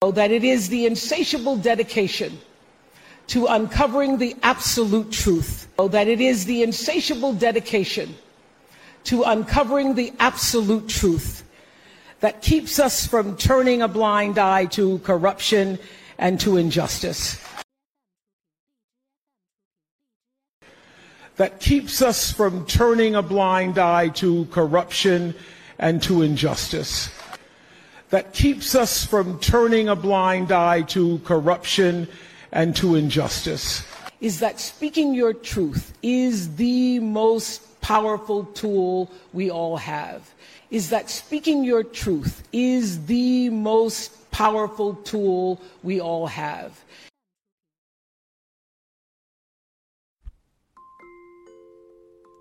that it is the insatiable dedication to uncovering the absolute truth. That it is the insatiable dedication to uncovering the absolute truth that keeps us from turning a blind eye to corruption and to injustice. That keeps us from turning a blind eye to corruption and to injustice that keeps us from turning a blind eye to corruption and to injustice. Is that speaking your truth is the most powerful tool we all have. Is that speaking your truth is the most powerful tool we all have.